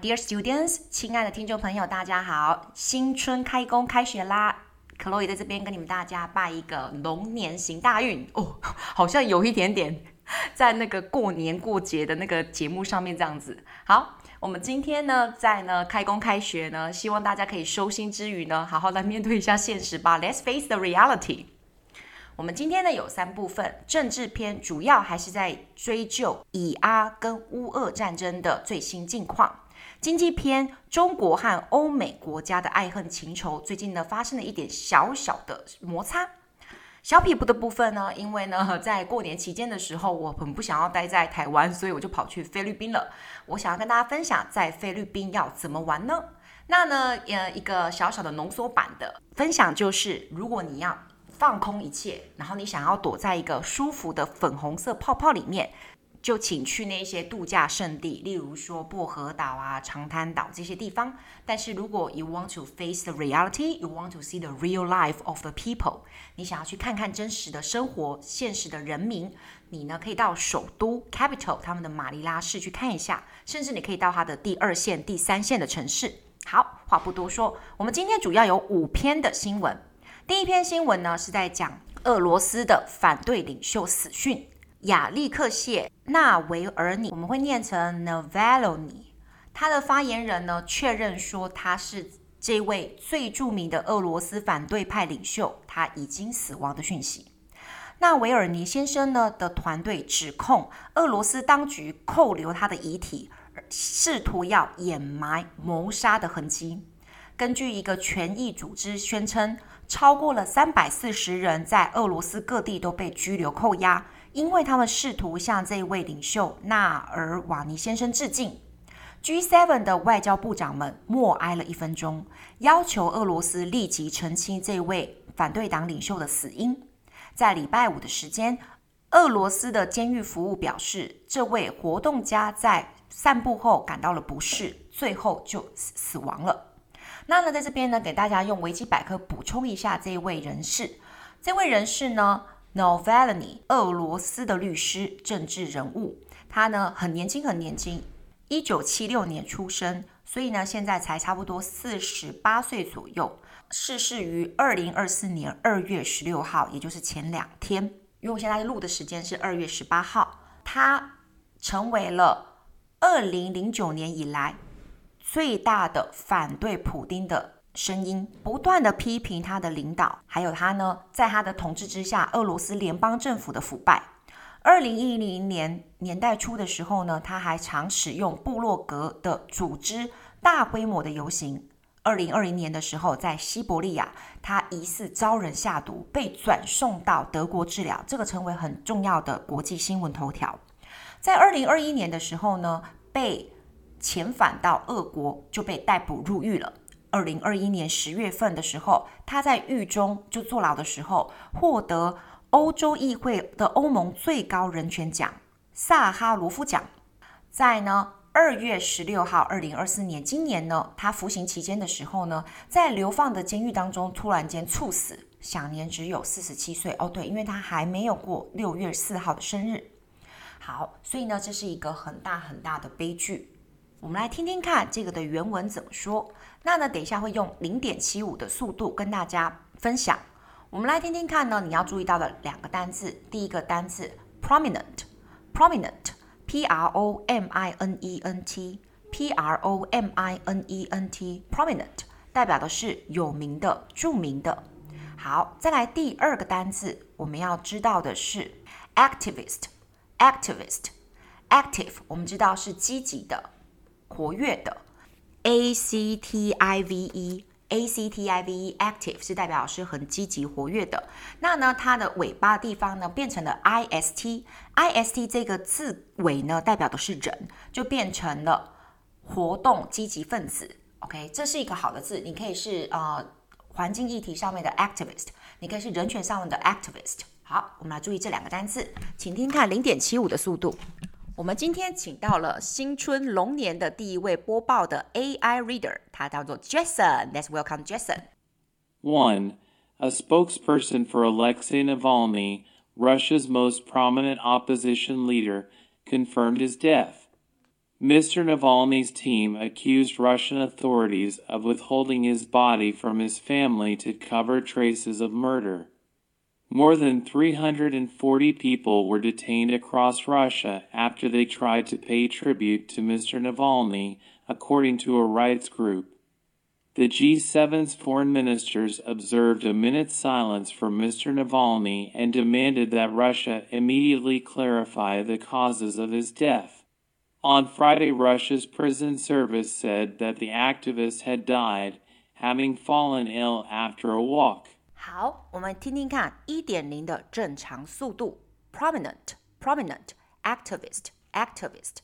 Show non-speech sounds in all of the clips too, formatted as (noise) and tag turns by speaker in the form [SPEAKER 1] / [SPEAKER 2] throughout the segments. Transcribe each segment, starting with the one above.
[SPEAKER 1] Dear students，亲爱的听众朋友，大家好！新春开工开学啦，Chloe 在这边跟你们大家拜一个龙年行大运哦，好像有一点点在那个过年过节的那个节目上面这样子。好，我们今天呢，在呢开工开学呢，希望大家可以收心之余呢，好好来面对一下现实吧。Let's face the reality。我们今天呢有三部分，政治篇主要还是在追究以阿跟乌俄战争的最新近况。经济篇，中国和欧美国家的爱恨情仇，最近呢发生了一点小小的摩擦。小撇步的部分呢，因为呢 (laughs) 在过年期间的时候，我很不想要待在台湾，所以我就跑去菲律宾了。我想要跟大家分享在菲律宾要怎么玩呢？那呢，呃，一个小小的浓缩版的分享就是，如果你要放空一切，然后你想要躲在一个舒服的粉红色泡泡里面。就请去那些度假胜地，例如说薄荷岛啊、长滩岛这些地方。但是如果 you want to face the reality, you want to see the real life of the people，你想要去看看真实的生活、现实的人民，你呢可以到首都 capital 他们的马尼拉市去看一下，甚至你可以到它的第二线、第三线的城市。好，话不多说，我们今天主要有五篇的新闻。第一篇新闻呢是在讲俄罗斯的反对领袖死讯。亚历克谢·纳维尔尼，我们会念成 Navalny。他的发言人呢确认说他是这位最著名的俄罗斯反对派领袖，他已经死亡的讯息。纳维尔尼先生呢的团队指控俄罗斯当局扣留他的遗体，试图要掩埋谋杀的痕迹。根据一个权益组织宣称，超过了三百四十人在俄罗斯各地都被拘留扣押。因为他们试图向这位领袖纳尔瓦尼先生致敬，G7 的外交部长们默哀了一分钟，要求俄罗斯立即澄清这位反对党领袖的死因。在礼拜五的时间，俄罗斯的监狱服务表示，这位活动家在散步后感到了不适，最后就死亡了。那呢，在这边呢，给大家用维基百科补充一下这位人士。这位人士呢 Novelny，俄罗斯的律师、政治人物，他呢很年轻，很年轻，一九七六年出生，所以呢现在才差不多四十八岁左右，逝世于二零二四年二月十六号，也就是前两天。因为我现在录的时间是二月十八号，他成为了二零零九年以来最大的反对普丁的。声音不断地批评他的领导，还有他呢，在他的统治之下，俄罗斯联邦政府的腐败。二零一零年年代初的时候呢，他还常使用部落格的组织大规模的游行。二零二零年的时候，在西伯利亚，他疑似遭人下毒，被转送到德国治疗，这个成为很重要的国际新闻头条。在二零二一年的时候呢，被遣返到俄国，就被逮捕入狱了。二零二一年十月份的时候，他在狱中就坐牢的时候，获得欧洲议会的欧盟最高人权奖萨哈罗夫奖。在呢二月十六号，二零二四年，今年呢，他服刑期间的时候呢，在流放的监狱当中突然间猝死，享年只有四十七岁。哦，对，因为他还没有过六月四号的生日。好，所以呢，这是一个很大很大的悲剧。我们来听听看这个的原文怎么说。那呢，等一下会用零点七五的速度跟大家分享。我们来听听看呢，你要注意到的两个单字。第一个单字 prominent，prominent，p r o m i n e n t，p r o m i n e n t，prominent 代表的是有名的、著名的。好，再来第二个单字，我们要知道的是 activist，activist，active，我们知道是积极的。活跃的，a c t i v e，a c t i v e，active 是代表是很积极活跃的。那呢，它的尾巴的地方呢，变成了 i s t，i s t 这个字尾呢，代表的是人，就变成了活动积极分子。OK，这是一个好的字，你可以是呃环境议题上面的 activist，你可以是人权上面的 activist。好，我们来注意这两个单词，请听看零点七五的速度。我们今天请到了新春龙年的第一位播报的 AI reader，他叫做 Jason。Let's welcome Jason.
[SPEAKER 2] One, a spokesperson for Alexei Navalny, Russia's most prominent opposition leader, confirmed his death. Mr. Navalny's team accused Russian authorities of withholding his body from his family to cover traces of murder. More than 340 people were detained across Russia after they tried to pay tribute to Mr. Navalny, according to a rights group. The G7's foreign ministers observed a minute's silence for Mr. Navalny and demanded that Russia immediately clarify the causes of his death. On Friday, Russia's prison service said that the activist had died, having fallen ill after a walk.
[SPEAKER 1] 好，我们听听看一点零的正常速度。Prominent, prominent, activist, activist.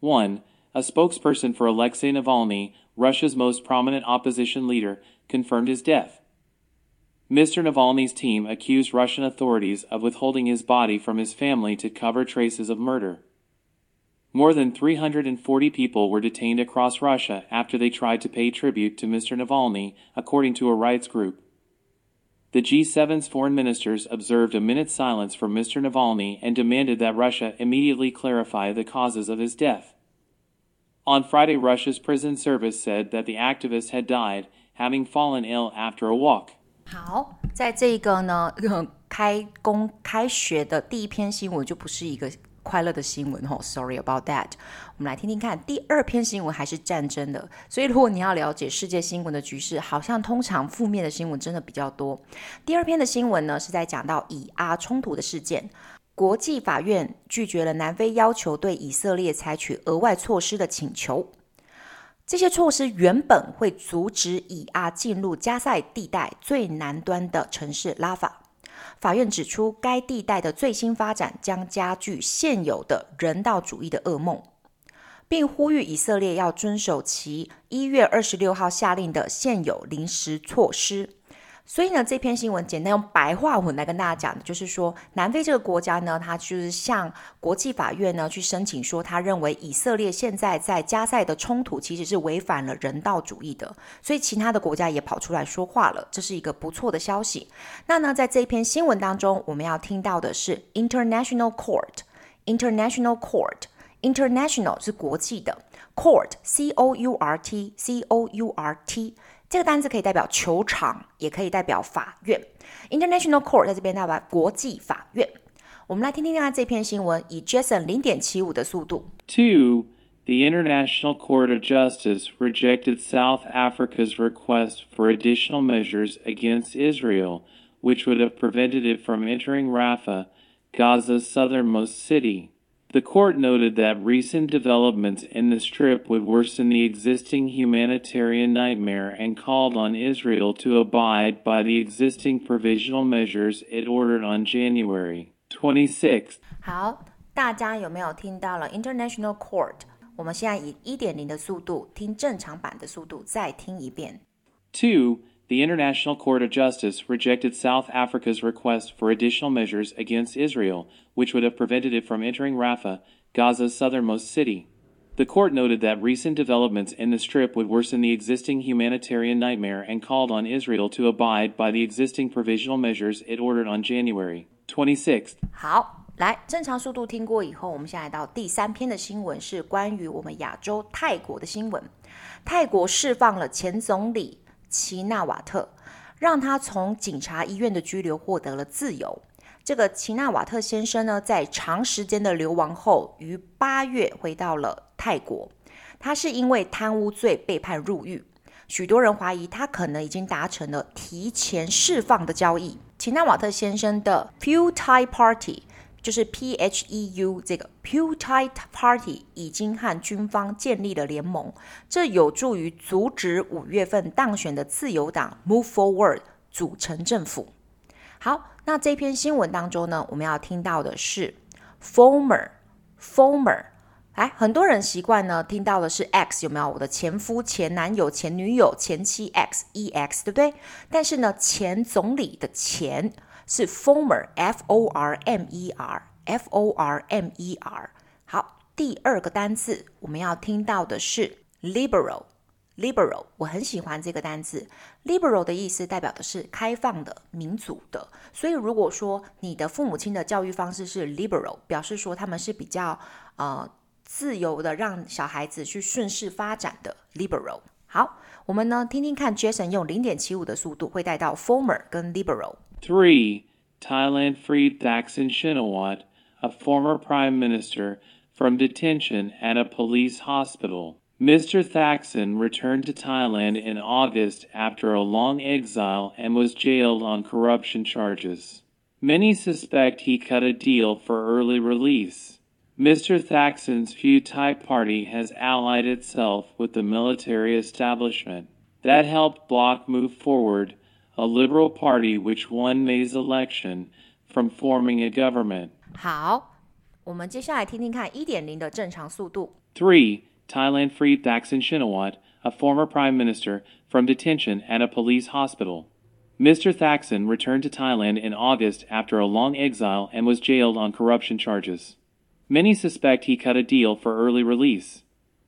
[SPEAKER 2] One, a spokesperson for Alexei Navalny, Russia's most prominent opposition leader, confirmed his death. Mr. Navalny's team accused Russian authorities of withholding his body from his family to cover traces of murder. More than 340 people were detained across Russia after they tried to pay tribute to Mr. Navalny, according to a rights group. The G7's foreign ministers observed a minute's silence for Mr. Navalny and demanded that Russia immediately clarify the causes of his death. On Friday, Russia's prison service said that the activist had died, having fallen ill after a walk.
[SPEAKER 1] 好，在这个呢，开工开学的第一篇新闻就不是一个 快乐的新闻哦，Sorry about that。我们来听听看，第二篇新闻还是战争的。所以如果你要了解世界新闻的局势，好像通常负面的新闻真的比较多。第二篇的新闻呢，是在讲到以阿冲突的事件。国际法院拒绝了南非要求对以色列采取额外措施的请求。这些措施原本会阻止以阿进入加塞地带最南端的城市拉法。法院指出，该地带的最新发展将加剧现有的人道主义的噩梦，并呼吁以色列要遵守其一月二十六号下令的现有临时措施。所以呢，这篇新闻简单用白话文来跟大家讲的，就是说，南非这个国家呢，它就是向国际法院呢去申请说，他认为以色列现在在加塞的冲突其实是违反了人道主义的。所以其他的国家也跑出来说话了，这是一个不错的消息。那呢，在这篇新闻当中，我们要听到的是 International Court，International Court，International 是国际的，Court，C O U R T，C O U R T。这个单词可以代表球场，也可以代表法院。International Court 在这边代表国际法院。我们来听听看这篇新闻，以 Jason 零点七五的速度。
[SPEAKER 2] Two, the International Court of Justice rejected South Africa's request for additional measures against Israel, which would have prevented it from entering Rafah, Gaza's southernmost city. The court noted that recent developments in the Strip would worsen the existing humanitarian nightmare and called on Israel to abide by the existing provisional measures it ordered on January 26th.
[SPEAKER 1] 好，大家有没有听到了 International Court？我们现在以一点零的速度听正常版的速度再听一遍。
[SPEAKER 2] Two. The International Court of Justice rejected South Africa's request for additional measures against Israel, which would have prevented it from entering Rafah, Gaza's southernmost city. The court noted that recent developments in the Strip would worsen the existing humanitarian nightmare and called on Israel to abide by the existing provisional measures it ordered on January 26th.
[SPEAKER 1] 好，来，正常速度听过以后，我们现在来到第三篇的新闻，是关于我们亚洲泰国的新闻。泰国释放了前总理。 齐纳瓦特让他从警察医院的拘留获得了自由。这个齐纳瓦特先生呢，在长时间的流亡后，于八月回到了泰国。他是因为贪污罪被判入狱。许多人怀疑他可能已经达成了提前释放的交易。齐纳瓦特先生的 few Thai Party。就是 P H E U 这个 Pheu Thai Party 已经和军方建立了联盟，这有助于阻止五月份当选的自由党 Move Forward 组成政府。好，那这篇新闻当中呢，我们要听到的是 former former，哎，很多人习惯呢听到的是 X 有没有？我的前夫、前男友、前女友、前妻 X E X 对不对？但是呢，前总理的前。是 former，f o r m e r，f o r m e r。好，第二个单词我们要听到的是 liberal，liberal。我很喜欢这个单词，liberal 的意思代表的是开放的、民主的。所以如果说你的父母亲的教育方式是 liberal，表示说他们是比较呃自由的让小孩子去顺势发展的 liberal。好，我们呢听听看，Jason 用零点七五的速度会带到 former 跟 liberal。
[SPEAKER 2] Three, Thailand freed Thaksin Shinawatra, a former prime minister, from detention at a police hospital. Mr. Thaksin returned to Thailand in August after a long exile and was jailed on corruption charges. Many suspect he cut a deal for early release. Mr. Thaksin's Pheu Thai party has allied itself with the military establishment. That helped bloc move forward, a liberal party which won May's election, from forming a government.
[SPEAKER 1] 好，我们接下来听听看一点零的正常速度。
[SPEAKER 2] Three, Thailand freed Thaksin Shinawatra, a former prime minister, from detention at a police hospital. Mr. Thaksin returned to Thailand in August after a long exile and was jailed on corruption charges. Many suspect he cut a deal for early release.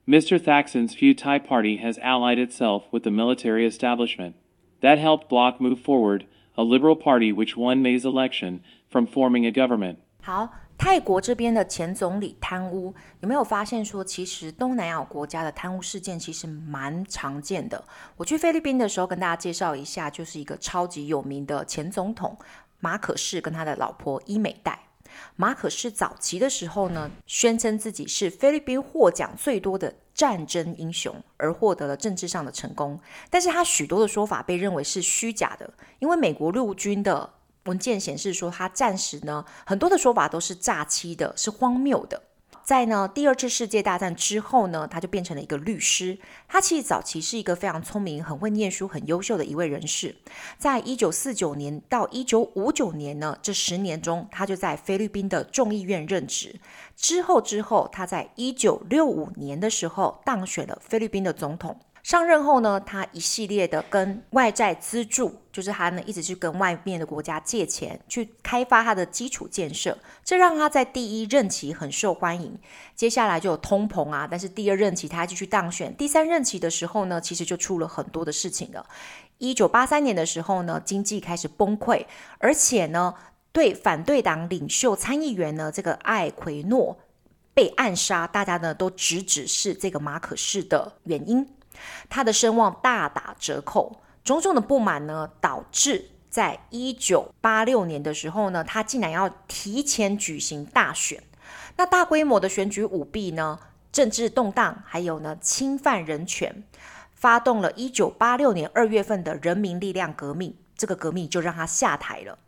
[SPEAKER 2] Mr. Thaksin's Pheu Thai party has allied itself with the military establishment. That helped block move forward, a liberal party which won May's election, from forming a government.
[SPEAKER 1] 好，泰国这边的前总理贪污，有没有发现说，其实东南亚国家的贪污事件其实蛮常见的？我去菲律宾的时候，跟大家介绍一下，就是一个超级有名的前总统马可仕跟他的老婆伊美黛。马可是早期的时候呢，宣称自己是菲律宾获奖最多的战争英雄，而获得了政治上的成功。但是他许多的说法被认为是虚假的，因为美国陆军的文件显示说，他战时呢，很多的说法都是诈欺的，是荒谬的。在呢第二次世界大战之后呢，他就变成了一个律师。他其实早期是一个非常聪明、很会念书、很优秀的一位人士。在一九四九年到一九五九年呢，这十年中，他就在菲律宾的众议院任职。之后之后，他在一九六五年的时候当选了菲律宾的总统。上任后呢，他一系列的跟外债资助，就是他呢一直去跟外面的国家借钱去开发他的基础建设，这让他在第一任期很受欢迎。接下来就有通膨啊，但是第二任期他继续当选，第三任期的时候呢，其实就出了很多的事情了。一九八三年的时候呢，经济开始崩溃，而且呢，对反对党领袖参议员呢这个艾奎诺被暗杀，大家呢都直指是这个马可仕的原因。他的声望大打折扣，种种的不满呢，导致在一九八六年的时候呢，他竟然要提前举行大选。那大规模的选举舞弊呢，政治动荡，还有呢侵犯人权，发动了一九八六年二月份的人民力量革命。这个革命就让他下台了。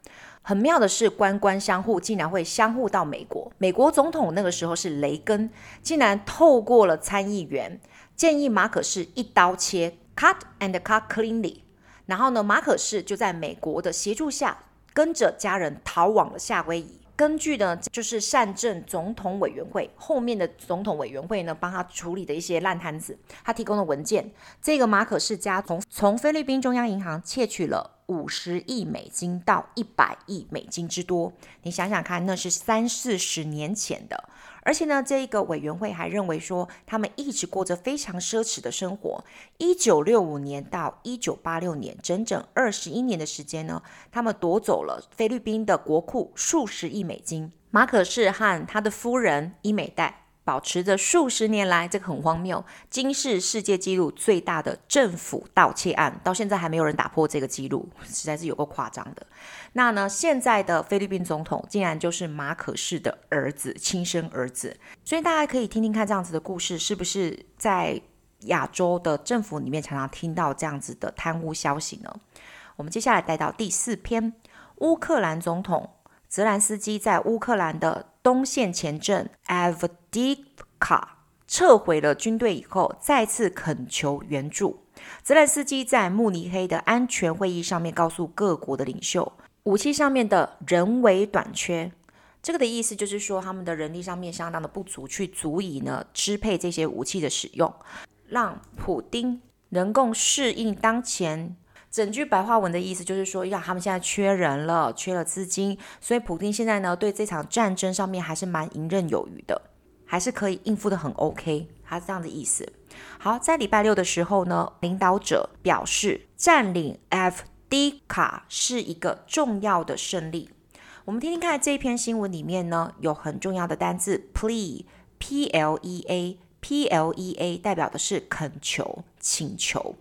[SPEAKER 1] 很妙的是，官官相护，竟然会相互到美国。美国总统那个时候是雷根，竟然透过了参议员。建议马可仕一刀切，cut and cut cleanly。然后呢，马可仕就在美国的协助下，跟着家人逃往了夏威夷。根据呢，就是善政总统委员会后面的总统委员会呢，帮他处理的一些烂摊子，他提供的文件，这个马可仕家从从菲律宾中央银行窃取了五十亿美金到一百亿美金之多。你想想看，那是三四十年前的。而且呢，这一个委员会还认为说，他们一直过着非常奢侈的生活。一九六五年到一九八六年，整整二十一年的时间呢，他们夺走了菲律宾的国库数十亿美金。马可仕和他的夫人伊美黛。保持着数十年来，这个很荒谬，今世世界纪录最大的政府盗窃案，到现在还没有人打破这个纪录，实在是有够夸张的。那呢，现在的菲律宾总统竟然就是马可仕的儿子，亲生儿子。所以大家可以听听看这样子的故事，是不是在亚洲的政府里面常常听到这样子的贪污消息呢？我们接下来带到第四篇，乌克兰总统泽兰斯基在乌克兰的。东线前镇 Avdiivka 撤回了军队以后，再次恳求援助。泽连斯基在慕尼黑的安全会议上面告诉各国的领袖，武器上面的人为短缺，这个的意思就是说，他们的人力上面相当的不足，去足以呢支配这些武器的使用，让普丁能够适应当前。整句白话文的意思就是说，呀，他们现在缺人了，缺了资金，所以普丁现在呢，对这场战争上面还是蛮游刃有余的，还是可以应付得很 OK，他是这样的意思。好，在礼拜六的时候呢，领导者表示，占领 F D 卡是一个重要的胜利。我们听听看这篇新闻里面呢，有很重要的单字 plea。，plea，plea 代表的是恳求、请求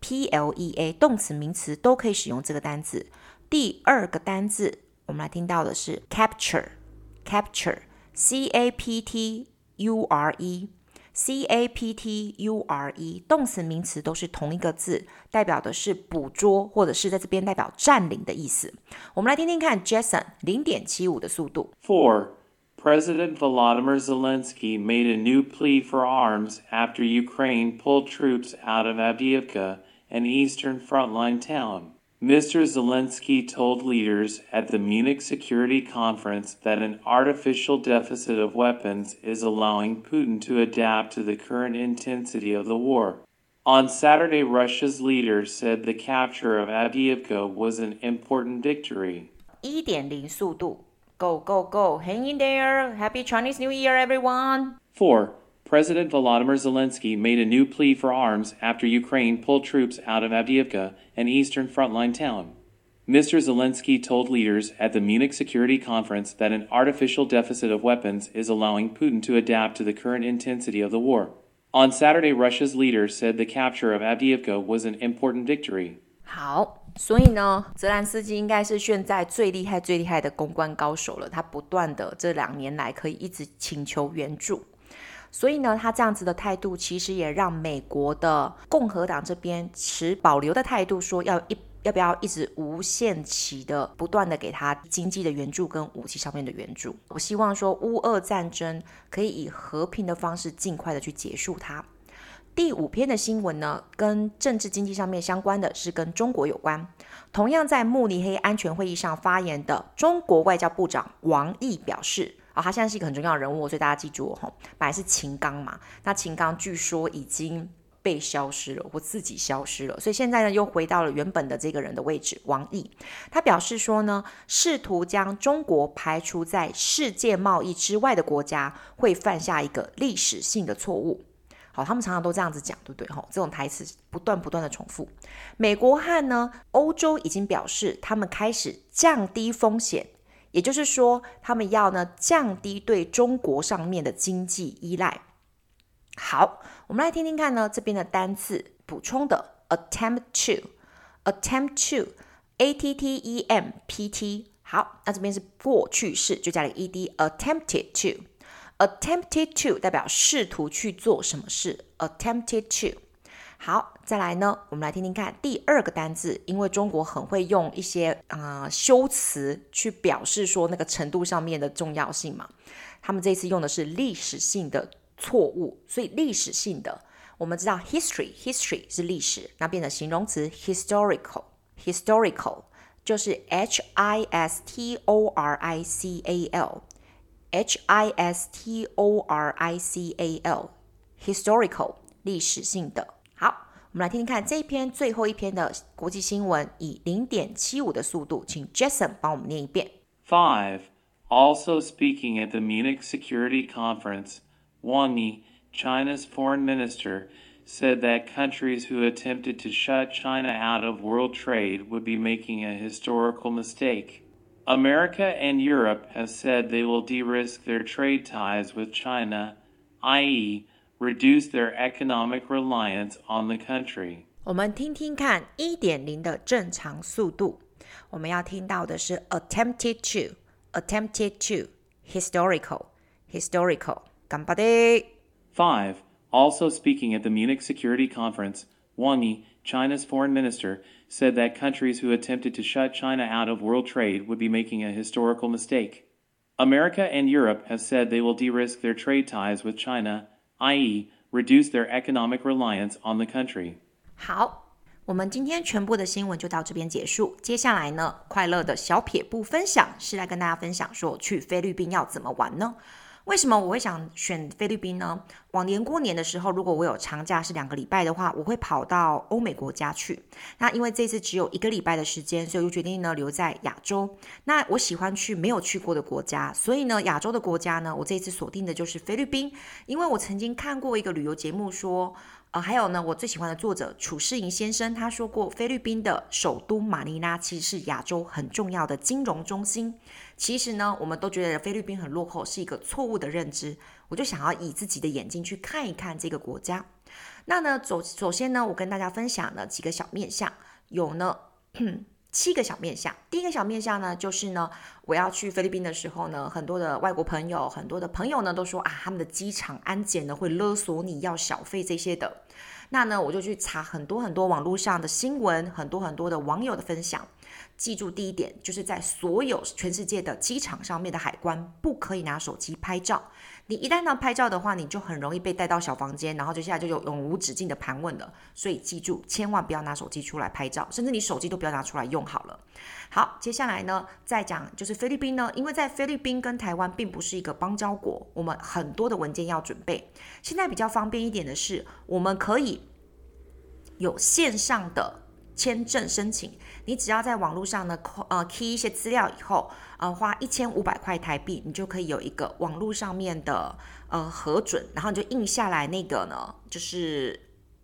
[SPEAKER 1] ，plea 动词、名词都可以使用这个单字。第二个单字，我们来听到的是 capture，capture，c a p t u r e，c a p t u r e，动词、名词都是同一个字，代表的是捕捉，或者是在这边代表占领的意思。我们来听听看，Jason 零点七五的速度。
[SPEAKER 2] Four. President Volodymyr Zelensky made a new plea for arms after Ukraine pulled troops out of Avdiivka, an eastern frontline town. Mr. Zelensky told leaders at the Munich Security Conference that an artificial deficit of weapons is allowing Putin to adapt to the current intensity of the war. On Saturday, Russia's leaders said the capture of Avdiivka was an important victory.
[SPEAKER 1] 1.0速度 Go, go, go. Hang in there. Happy Chinese New Year, everyone.
[SPEAKER 2] 4. President Volodymyr Zelensky made a new plea for arms after Ukraine pulled troops out of Avdiivka, an eastern frontline town. Mr. Zelensky told leaders at the Munich Security Conference that an artificial deficit of weapons is allowing Putin to adapt to the current intensity of the war. On Saturday, Russia's leaders said the capture of Avdiivka was an important victory.
[SPEAKER 1] 好。所以呢，泽兰斯基应该是现在最厉害、最厉害的公关高手了。他不断的这两年来可以一直请求援助， 所以呢，他这样子的态度其实也让美国的共和党这边持保留的态度，说要一要不要一直无限期的不断的给他经济的援助跟武器上面的援助。我希望说乌俄战争可以以和平的方式尽快的去结束它。第五篇的新闻呢，跟政治经济上面相关的是跟中国有关。同样在慕尼黑安全会议上发言的中国外交部长王毅表示，他现在是一个很重要的人物，所以大家记住哦，本来是秦刚嘛，那秦刚据说已经被消失了，或自己消失了，所以现在呢又回到了原本的这个人的位置。王毅他表示说呢，试图将中国排除在世界贸易之外的国家，会犯下一个历史性的错误。好，他们常常都这样子讲，对不对？吼，这种台词不断不断的重复。美国和呢欧洲已经表示，他们开始降低风险，也就是说，他们要呢降低对中国上面的经济依赖。好，我们来听听看呢这边的单词补充的，attempt to，attempt to，a t t e m p t。好，那这边是过去式，就加了 ed，attempted to。Attempted to 代表试图去做什么事。Attempted to，好，再来呢，我们来听听看第二个单字，因为中国很会用一些啊、修辞去表示说那个程度上面的重要性嘛。他们这次用的是历史性的错误，所以历史性的，我们知道 history history 是历史，那变成形容词 historical historical 就是 H I S T O R I C A L。H I S T O R I C A L，historical 历史性的。好，我们来听听看这一篇最后一篇的国际新闻，以零点七五的速度，请 Jason 帮我们念一遍。
[SPEAKER 2] Five. Also speaking at the Munich Security Conference, Wang Yi, China's foreign minister, said that countries who attempted to shut China out of world trade would be making a historical mistake. America and Europe have said they will de-risk their trade ties with China, i.e., reduce their economic reliance on the country.
[SPEAKER 1] 我们听听看一点零的正常速度。我们要听到的是 attempted to, attempted to, historical, historical. 顽张れ。
[SPEAKER 2] Five. Also speaking at the Munich Security Conference, Wang Yi, China's foreign minister, said that countries who attempted to shut China out of world trade would be making a historical mistake. America and Europe have said they will de risk their trade ties with China, i.e., reduce their economic reliance on the country.
[SPEAKER 1] 好，我们今天全部的新闻就到这边结束。接下来呢，快乐的小撇步分享是来跟大家分享说，去菲律宾要怎么玩呢？为什么我会想选菲律宾呢？往年过年的时候，如果我有长假是两个礼拜的话，我会跑到欧美国家去。那因为这次只有一个礼拜的时间，所以我决定呢留在亚洲。那我喜欢去没有去过的国家，所以呢亚洲的国家呢，我这次锁定的就是菲律宾。因为我曾经看过一个旅游节目说，呃，还有呢我最喜欢的作者褚士莹先生他说过，菲律宾的首都马尼拉其实是亚洲很重要的金融中心。其实呢，我们都觉得菲律宾很落后，是一个错误的认知。我就想要以自己的眼睛去看一看这个国家。那呢，首首先呢，我跟大家分享了几个小面向，有呢 (clears throat) 七个小面向。第一个小面向呢，就是呢，我要去菲律宾的时候呢，很多的外国朋友，很多的朋友呢都说啊，他们的机场安检呢会勒索你要小费这些的。那呢，我就去查很多很多网络上的新闻，很多很多的网友的分享。记住第一点，就是在所有全世界的机场上面的海关不可以拿手机拍照。你一旦呢拍照的话，你就很容易被带到小房间，然后接下来就有永无止境的盘问了。所以记住，千万不要拿手机出来拍照，甚至你手机都不要拿出来用好了。好，接下来呢，再讲就是菲律宾呢，因为在菲律宾跟台湾并不是一个邦交国，我们很多的文件要准备。现在比较方便一点的是，我们可以有线上的签证申请。你只要在网络上呢，呃，key 一些资料以后，呃，花一千五百块台币，你就可以有一个网络上面的呃核准，然后你就印下来那个呢，就是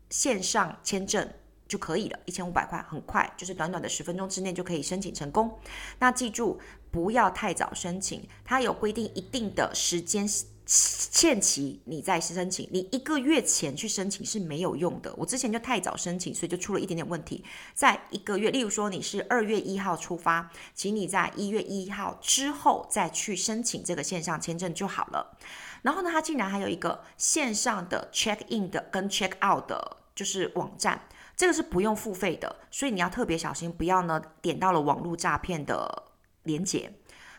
[SPEAKER 1] 线上签证就可以了，一千五百块很快，就是短短的十分钟之内就可以申请成功。那记住不要太早申请，它有规定一定的时间。限期，你再申请，你一个月前去申请是没有用的。我之前就太早申请，所以就出了一点点问题。在一个月，例如说你是二月一号出发，请你在一月一号之后再去申请这个线上签证就好了。然后呢，它竟然还有一个线上的 check in 的跟 check out 的，就是网站，这个是不用付费的，所以你要特别小心，不要呢点到了网络诈骗的连接。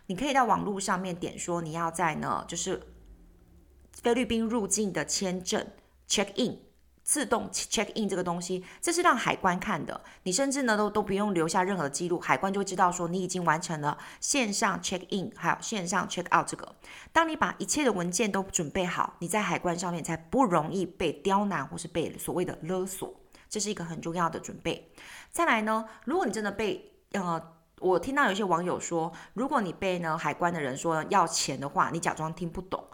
[SPEAKER 1] 你可以到网络上面点说你要在呢，就是。菲律宾入境的签证 check in 自动 check in 这个东西，这是让海关看的。你甚至呢都都不用留下任何的记录，海关就知道说你已经完成了线上 check in 还有线上 check out 这个。当你把一切的文件都准备好，你在海关上面才不容易被刁难或是被所谓的勒索，这是一个很重要的准备。再来呢，如果你真的被呃，我听到有些网友说，如果你被呢海关的人说要钱的话，你假装听不懂。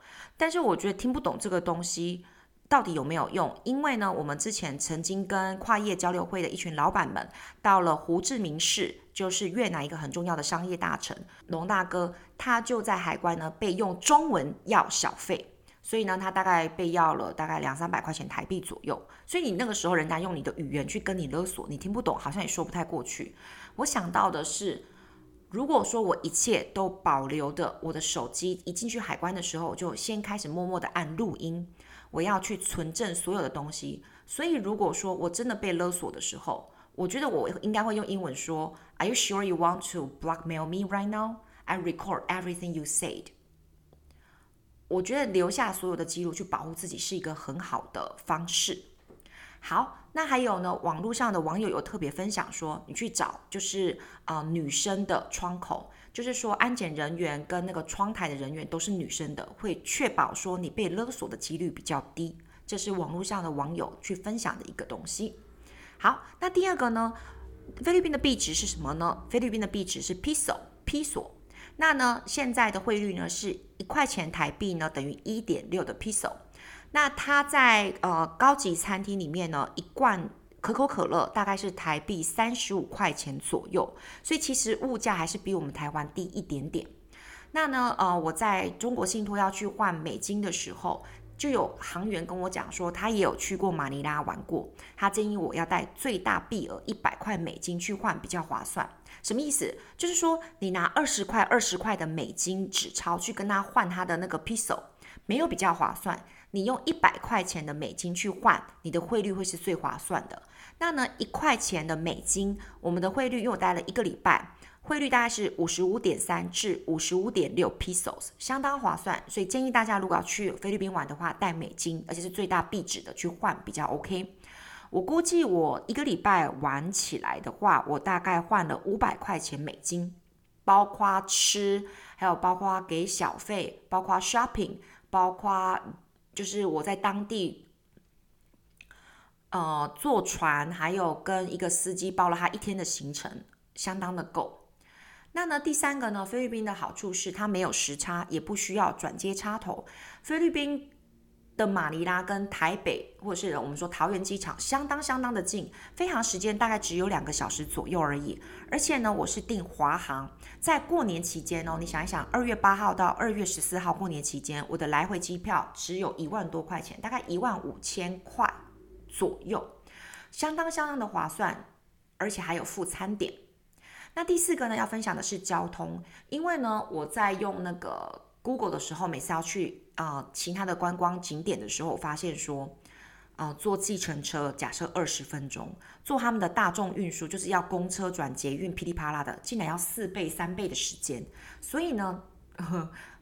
[SPEAKER 1] 但是我觉得听不懂这个东西到底有没有用，因为呢，我们之前曾经跟跨业交流会的一群老板们到了胡志明市，就是越南一个很重要的商业大城，龙大哥他就在海关呢被用中文要小费，所以呢，他大概被要了大概两三百块钱台币左右，所以你那个时候人家用你的语言去跟你勒索，你听不懂，好像也说不太过去。我想到的是。如果说我一切都保留的，我的手机一进去海关的时候，我就先开始默默的按录音，我要去存证所有的东西。所以如果说我真的被勒索的时候，我觉得我应该会用英文说：Are you sure you want to blackmail me right now? I record everything you said。我觉得留下所有的记录去保护自己是一个很好的方式。好，那还有呢？网络上的网友有特别分享说，你去找就是啊、呃、女生的窗口，就是说安检人员跟那个窗台的人员都是女生的，会确保说你被勒索的几率比较低。这是网络上的网友去分享的一个东西。好，那第二个呢？菲律宾的币值是什么呢？菲律宾的币值是 Piso，peso。那呢，现在的汇率呢是一块钱台币呢等于一点六的 Piso。那它在呃高级餐厅里面呢，一罐可口可乐大概是台币三十五块钱左右，所以其实物价还是比我们台湾低一点点。那呢，呃，我在中国信托要去换美金的时候，就有行员跟我讲说，他也有去过马尼拉玩过，他建议我要带最大币额一百块美金去换比较划算。什么意思？就是说你拿二十块二十块的美金纸钞去跟他换他的那个 peso，没有比较划算。你用一百块钱的美金去换，你的汇率会是最划算的。那呢，一块钱的美金，我们的汇率，因为我待了一个礼拜，汇率大概是五十五点三至五十五点六 pesos，相当划算。所以建议大家如果要去菲律宾玩的话，带美金，而且是最大币值的去换比较 OK。我估计我一个礼拜玩起来的话，我大概换了五百块钱美金，包括吃，还有包括给小费，包括 shopping，包括。就是我在当地，呃，坐船，还有跟一个司机包了他一天的行程，相当的够。那呢，第三个呢，菲律宾的好处是它没有时差，也不需要转接插头。菲律宾的马尼拉跟台北或者是我们说桃园机场相当相当的近，飞行时间大概只有两个小时左右而已。而且呢，我是订华航，在过年期间哦，你想一想，二月八号到二月十四号过年期间，我的来回机票只有一万多块钱，大概一万五千块左右，相当相当的划算，而且还有副餐点。那第四个呢，要分享的是交通，因为呢，我在用那个。Google 的时候，每次要去啊、其他的观光景点的时候，我发现说，啊、坐计程车假设二十分钟，坐他们的大众运输就是要公车转捷运噼里啪啦的，竟然要四倍三倍的时间。所以呢，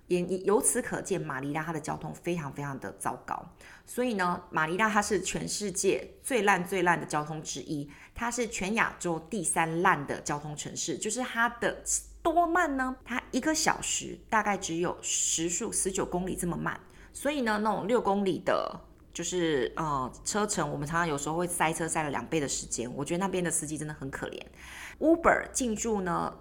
[SPEAKER 1] 也由此可见，马尼拉它的交通非常非常的糟糕。所以呢，马尼拉它是全世界最烂最烂的交通之一，它是全亚洲第三烂的交通城市，就是它的。多慢呢？它一个小时大概只有时速十九公里这么慢，所以呢，那种六公里的，就是呃车程，我们常常有时候会塞车塞了两倍的时间。我觉得那边的司机真的很可怜。Uber 进驻呢，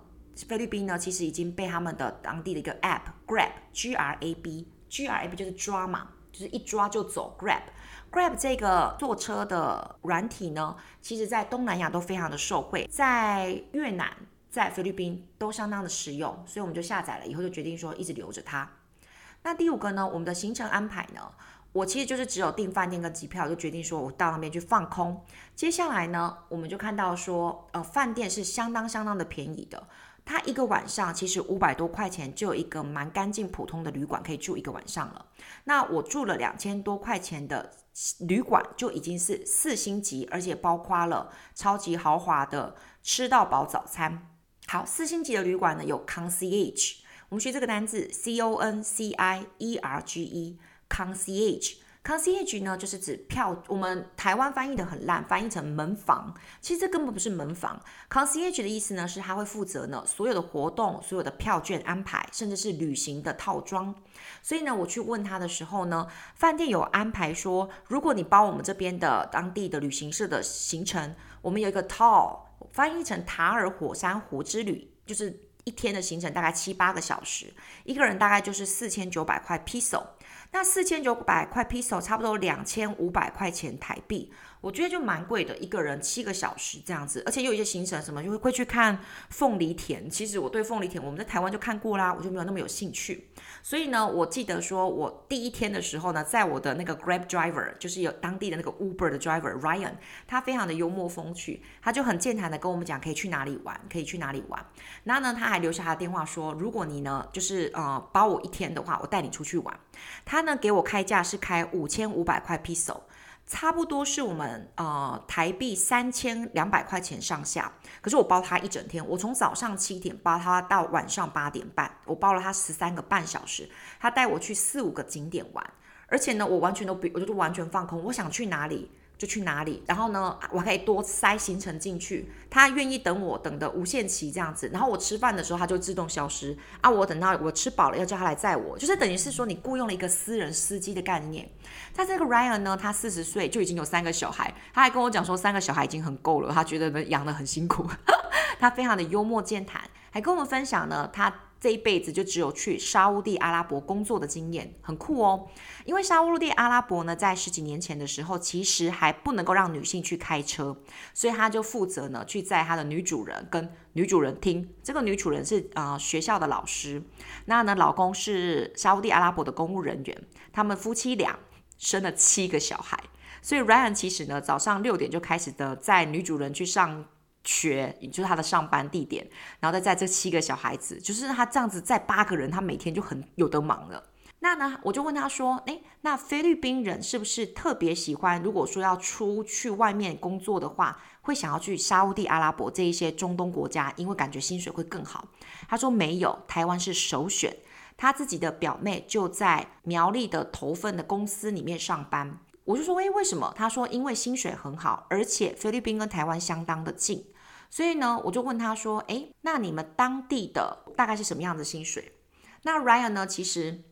[SPEAKER 1] 菲律宾呢，其实已经被他们的当地的一个 App Grab G R A B G R A B 就是抓嘛，就是一抓就走 Grab Grab 这个坐车的软体呢，其实在东南亚都非常的受惠，在越南。在菲律宾都相当的实用，所以我们就下载了，以后就决定说一直留着它。那第五个呢，我们的行程安排呢，我其实就是只有订饭店跟机票，就决定说我到那边去放空。接下来呢，我们就看到说，呃，饭店是相当相当的便宜的，它一个晚上其实五百多块钱就有一个蛮干净普通的旅馆可以住一个晚上了。那我住了两千多块钱的旅馆就已经是四星级，而且包括了超级豪华的吃到饱早餐。好，四星级的旅馆呢有 concierge，我们学这个单字 c o n c i e r g e，concierge。concierge 呢就是指票，我们台湾翻译的很烂，翻译成门房，其实这根本不是门房。concierge 的意思呢是他会负责呢所有的活动、所有的票券安排，甚至是旅行的套装。所以呢，我去问他的时候呢，饭店有安排说，如果你包我们这边的当地的旅行社的行程，我们有一个套。翻译成塔尔火山湖之旅，就是一天的行程，大概七八个小时，一个人大概就是四千九百块 peso。那四千九百块 peso 差不多两千五百块钱台币。我觉得就蛮贵的，一个人七个小时这样子，而且又有一些行程什么，就会会去看凤梨田。其实我对凤梨田我们在台湾就看过啦，我就没有那么有兴趣。所以呢，我记得说我第一天的时候呢，在我的那个 Grab driver，就是有当地的那个 Uber 的 driver Ryan，他非常的幽默风趣，他就很健谈的跟我们讲可以去哪里玩，可以去哪里玩。然后呢，他还留下他的电话说，如果你呢就是呃包我一天的话，我带你出去玩。他呢给我开价是开五千五百块 peso。差不多是我们呃台币三千两百块钱上下，可是我包他一整天，我从早上七点包他到晚上八点半，我包了他十三个半小时，他带我去四五个景点玩，而且呢，我完全都不，我就完全放空，我想去哪里。就去哪里，然后呢，我可以多塞行程进去。他愿意等我等的无限期这样子，然后我吃饭的时候他就自动消失啊。我等到我吃饱了要叫他来载我，就是等于是说你雇佣了一个私人司机的概念。他这个 Ryan 呢，他四十岁就已经有三个小孩，他还跟我讲说三个小孩已经很够了，他觉得呢养得很辛苦。(laughs) 他非常的幽默健谈，还跟我们分享呢他。这一辈子就只有去沙乌地阿拉伯工作的经验，很酷哦。因为沙乌地阿拉伯呢，在十几年前的时候，其实还不能够让女性去开车，所以他就负责呢去载他的女主人跟女主人听。这个女主人是啊、呃、学校的老师，那呢老公是沙乌地阿拉伯的公务人员，他们夫妻俩生了七个小孩，所以 Ryan 其实呢早上六点就开始的载女主人去上。学，也就是他的上班地点，然后再载这七个小孩子，就是他这样子载八个人，他每天就很有得忙了。那呢，我就问他说：“诶，那菲律宾人是不是特别喜欢？如果说要出去外面工作的话，会想要去沙乌地阿拉伯这一些中东国家，因为感觉薪水会更好？”他说：“没有，台湾是首选。他自己的表妹就在苗栗的头份的公司里面上班。”我就说：“诶，为什么？”他说：“因为薪水很好，而且菲律宾跟台湾相当的近。”所以呢，我就问他说：“诶，那你们当地的大概是什么样的薪水？”那 Ryan 呢，其实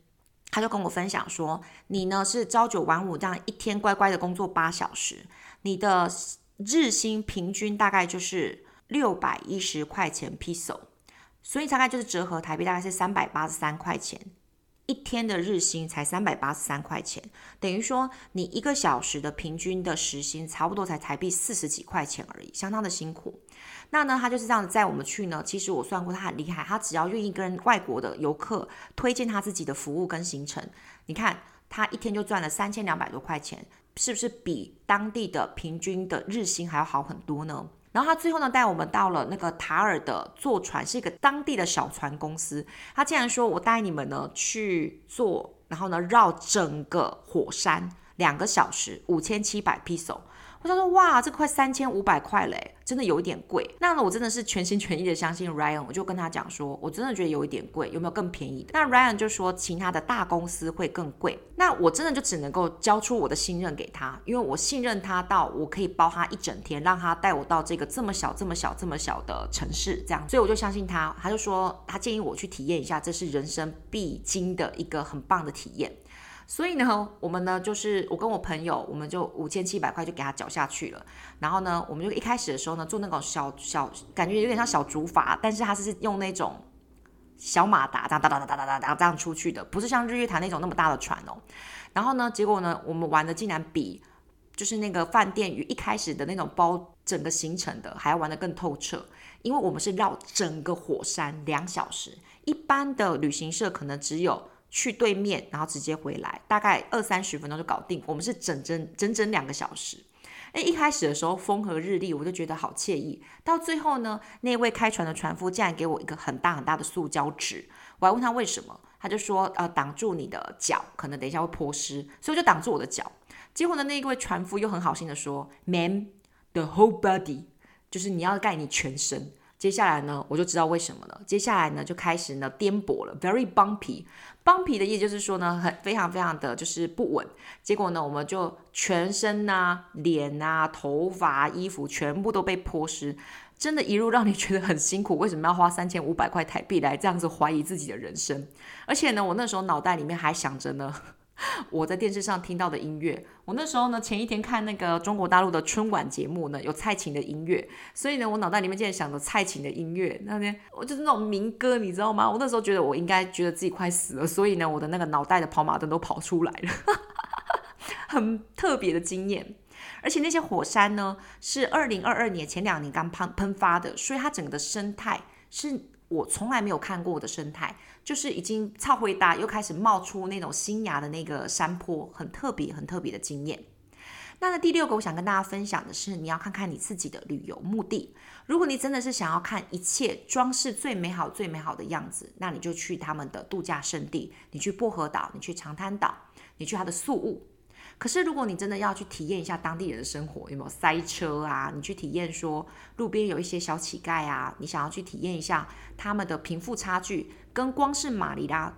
[SPEAKER 1] 他就跟我分享说：“你呢是朝九晚五，这样一天乖乖的工作八小时，你的日薪平均大概就是六百一十块钱 peso，所以大概就是折合台币大概是三百八十三块钱一天的日薪才三百八十三块钱，等于说你一个小时的平均的时薪差不多才台币四十几块钱而已，相当的辛苦。那呢，他就是这样子载我们去呢。其实我算过，他很厉害，他只要愿意跟外国的游客推荐他自己的服务跟行程，你看他一天就赚了三千两百多块钱，是不是比当地的平均的日薪还要好很多呢？然后他最后呢，带我们到了那个塔尔的坐船，是一个当地的小船公司。他竟然说我带你们呢去坐，然后呢绕整个火山两个小时，五千七百 p i s o。我想说，哇，这快三千五百块嘞，真的有一点贵。那呢我真的是全心全意的相信 Ryan，我就跟他讲说，我真的觉得有一点贵，有没有更便宜的？那 Ryan 就说，其他的大公司会更贵。那我真的就只能够交出我的信任给他，因为我信任他到我可以包他一整天，让他带我到这个这么小、这么小、这么小的城市，这样，所以我就相信他。他就说，他建议我去体验一下，这是人生必经的一个很棒的体验。所以呢，我们呢就是我跟我朋友，我们就五千七百块就给他缴下去了。然后呢，我们就一开始的时候呢，坐那种小小，感觉有点像小竹筏，但是它是用那种小马达，哒哒哒哒哒哒哒这样出去的，不是像日月潭那种那么大的船哦。然后呢，结果呢，我们玩的竟然比就是那个饭店与一开始的那种包整个行程的还要玩得更透彻，因为我们是绕整个火山两小时，一般的旅行社可能只有。去对面，然后直接回来，大概二三十分钟就搞定。我们是整整整整两个小时。诶，一开始的时候风和日丽，我就觉得好惬意。到最后呢，那位开船的船夫竟然给我一个很大很大的塑胶纸，我还问他为什么，他就说呃挡住你的脚，可能等一下会泼湿，所以我就挡住我的脚。结果呢，那一位船夫又很好心的说，Ma'am，the whole body，就是你要盖你全身。接下来呢，我就知道为什么了。接下来呢，就开始呢颠簸了，very bumpy。bumpy 的意思就是说呢，很非常非常的就是不稳。结果呢，我们就全身啊、脸啊、头发、衣服全部都被泼湿，真的，一路让你觉得很辛苦。为什么要花三千五百块台币来这样子怀疑自己的人生？而且呢，我那时候脑袋里面还想着呢。(laughs) 我在电视上听到的音乐，我那时候呢，前一天看那个中国大陆的春晚节目呢，有蔡琴的音乐，所以呢，我脑袋里面竟然想着蔡琴的音乐，那天我就是那种民歌，你知道吗？我那时候觉得我应该觉得自己快死了，所以呢，我的那个脑袋的跑马灯都跑出来了，(laughs) 很特别的经验。而且那些火山呢，是二零二二年前两年刚喷喷发的，所以它整个的生态是我从来没有看过的生态。就是已经超回答，又开始冒出那种新芽的那个山坡，很特别、很特别的经验。那呢，第六个，我想跟大家分享的是，你要看看你自己的旅游目的。如果你真的是想要看一切装饰最美好、最美好的样子，那你就去他们的度假胜地，你去薄荷岛，你去长滩岛，你去它的宿雾。可是，如果你真的要去体验一下当地人的生活，有没有塞车啊？你去体验说路边有一些小乞丐啊？你想要去体验一下他们的贫富差距，跟光是马尼拉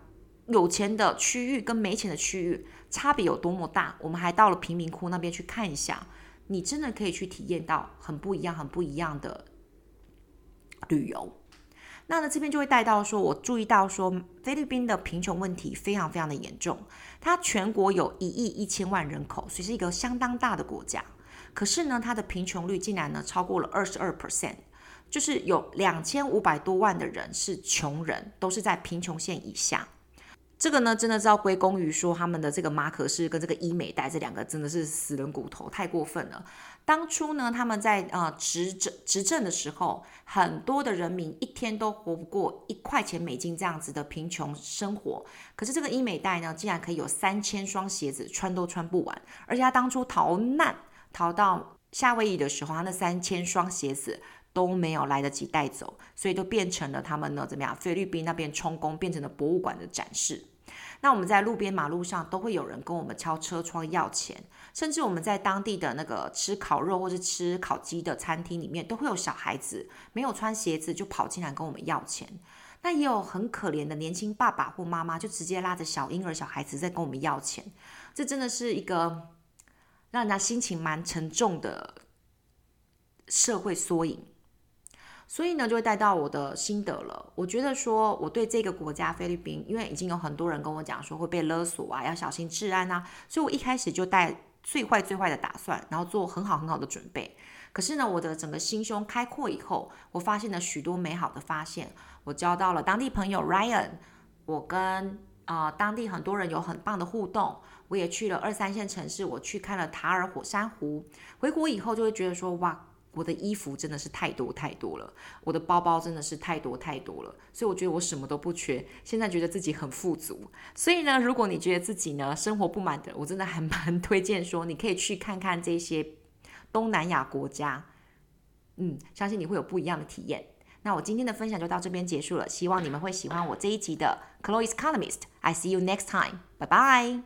[SPEAKER 1] 有钱的区域跟没钱的区域差别有多么大？我们还到了贫民窟那边去看一下，你真的可以去体验到很不一样、很不一样的旅游。那呢，这边就会带到说，我注意到说，菲律宾的贫穷问题非常非常的严重。它全国有一亿一千万人口，所以是一个相当大的国家。可是呢，它的贫穷率竟然呢超过了二十二 percent，就是有两千五百多万的人是穷人，都是在贫穷线以下。这个呢，真的是要归功于说他们的这个马可仕跟这个伊美代这两个真的是死人骨头，太过分了。当初呢，他们在呃执政执政的时候，很多的人民一天都活不过一块钱美金这样子的贫穷生活。可是这个伊美代呢，竟然可以有三千双鞋子穿都穿不完，而且他当初逃难逃到夏威夷的时候，他那三千双鞋子都没有来得及带走，所以都变成了他们呢怎么样？菲律宾那边充公，变成了博物馆的展示。那我们在路边马路上都会有人跟我们敲车窗要钱，甚至我们在当地的那个吃烤肉或是吃烤鸡的餐厅里面，都会有小孩子没有穿鞋子就跑进来跟我们要钱。那也有很可怜的年轻爸爸或妈妈，就直接拉着小婴儿、小孩子在跟我们要钱。这真的是一个让人家心情蛮沉重的社会缩影。所以呢，就会带到我的心得了。我觉得说，我对这个国家菲律宾，因为已经有很多人跟我讲说会被勒索啊，要小心治安啊，所以我一开始就带最坏最坏的打算，然后做很好很好的准备。可是呢，我的整个心胸开阔以后，我发现了许多美好的发现。我交到了当地朋友 Ryan，我跟啊、呃，当地很多人有很棒的互动。我也去了二三线城市，我去看了塔尔火山湖。回国以后就会觉得说，哇，我的衣服真的是太多太多了，我的包包真的是太多太多了。所以我觉得我什么都不缺，现在觉得自己很富足。所以呢，如果你觉得自己呢生活不满的，我真的还蛮 (laughs) 推荐说，你可以去看看这些东南亚国家。嗯，相信你会有不一样的体验。那我今天的分享就到这边结束了，希望你们会喜欢我这一集的 Chloe's Economist。I see you next time. Bye bye.